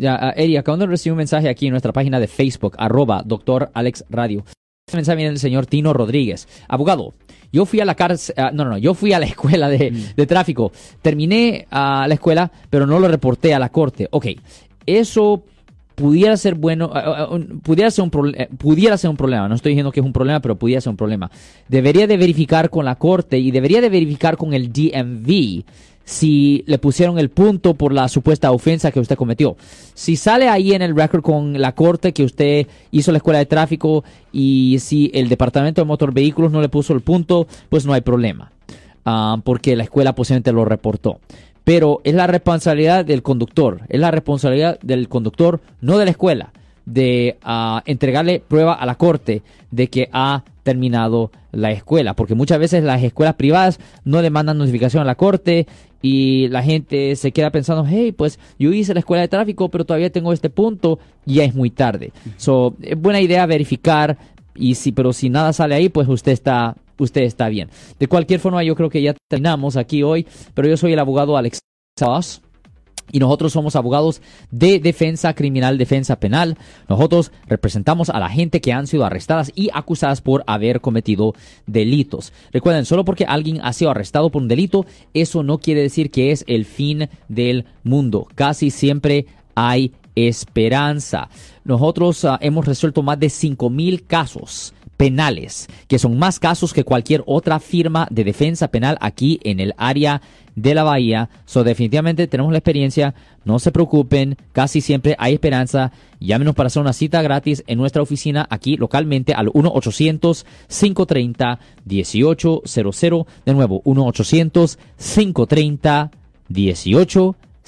Ya, uh, Eri, acabamos de recibir un mensaje aquí en nuestra página de Facebook, arroba doctor Alex Radio. Este mensaje viene del señor Tino Rodríguez. Abogado, yo fui a la cárcel, uh, no, no, no, yo fui a la escuela de, mm. de tráfico. Terminé a la escuela, pero no lo reporté a la corte. Ok, eso pudiera ser bueno, pudiera, ser un eh, pudiera ser un problema, no estoy diciendo que es un problema, pero pudiera ser un problema. Debería de verificar con la corte y debería de verificar con el DMV si le pusieron el punto por la supuesta ofensa que usted cometió. Si sale ahí en el record con la corte que usted hizo la escuela de tráfico y si el departamento de motor vehículos no le puso el punto, pues no hay problema, ah, porque la escuela posiblemente lo reportó pero es la responsabilidad del conductor, es la responsabilidad del conductor, no de la escuela, de uh, entregarle prueba a la corte de que ha terminado la escuela, porque muchas veces las escuelas privadas no le mandan notificación a la corte y la gente se queda pensando, hey, pues yo hice la escuela de tráfico, pero todavía tengo este punto y ya es muy tarde. So, es buena idea verificar y si, pero si nada sale ahí, pues usted está usted está bien. De cualquier forma, yo creo que ya terminamos aquí hoy, pero yo soy el abogado Alex Sass. Y nosotros somos abogados de defensa criminal, defensa penal. Nosotros representamos a la gente que han sido arrestadas y acusadas por haber cometido delitos. Recuerden, solo porque alguien ha sido arrestado por un delito, eso no quiere decir que es el fin del mundo. Casi siempre hay esperanza. Nosotros uh, hemos resuelto más de 5.000 casos penales, que son más casos que cualquier otra firma de defensa penal aquí en el área de la bahía. So, definitivamente tenemos la experiencia. No se preocupen, casi siempre hay esperanza. Llámenos para hacer una cita gratis en nuestra oficina aquí localmente al 1-800-530-1800. De nuevo, 1-800-530-1800.